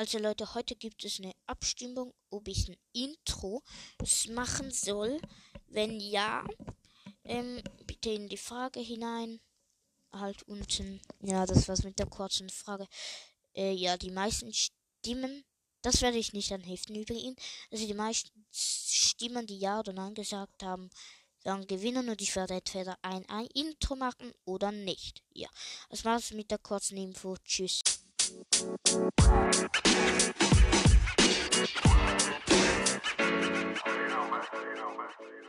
Also Leute, heute gibt es eine Abstimmung, ob ich ein Intro machen soll. Wenn ja, ähm, bitte in die Frage hinein. Halt unten. Ja, das war's mit der kurzen Frage. Äh, ja, die meisten Stimmen, das werde ich nicht anheften übrigens. Also die meisten Stimmen, die Ja oder Nein gesagt haben, werden gewinnen und ich werde entweder ein, ein Intro machen oder nicht. Ja, das war's mit der kurzen Info. Tschüss. Thank you.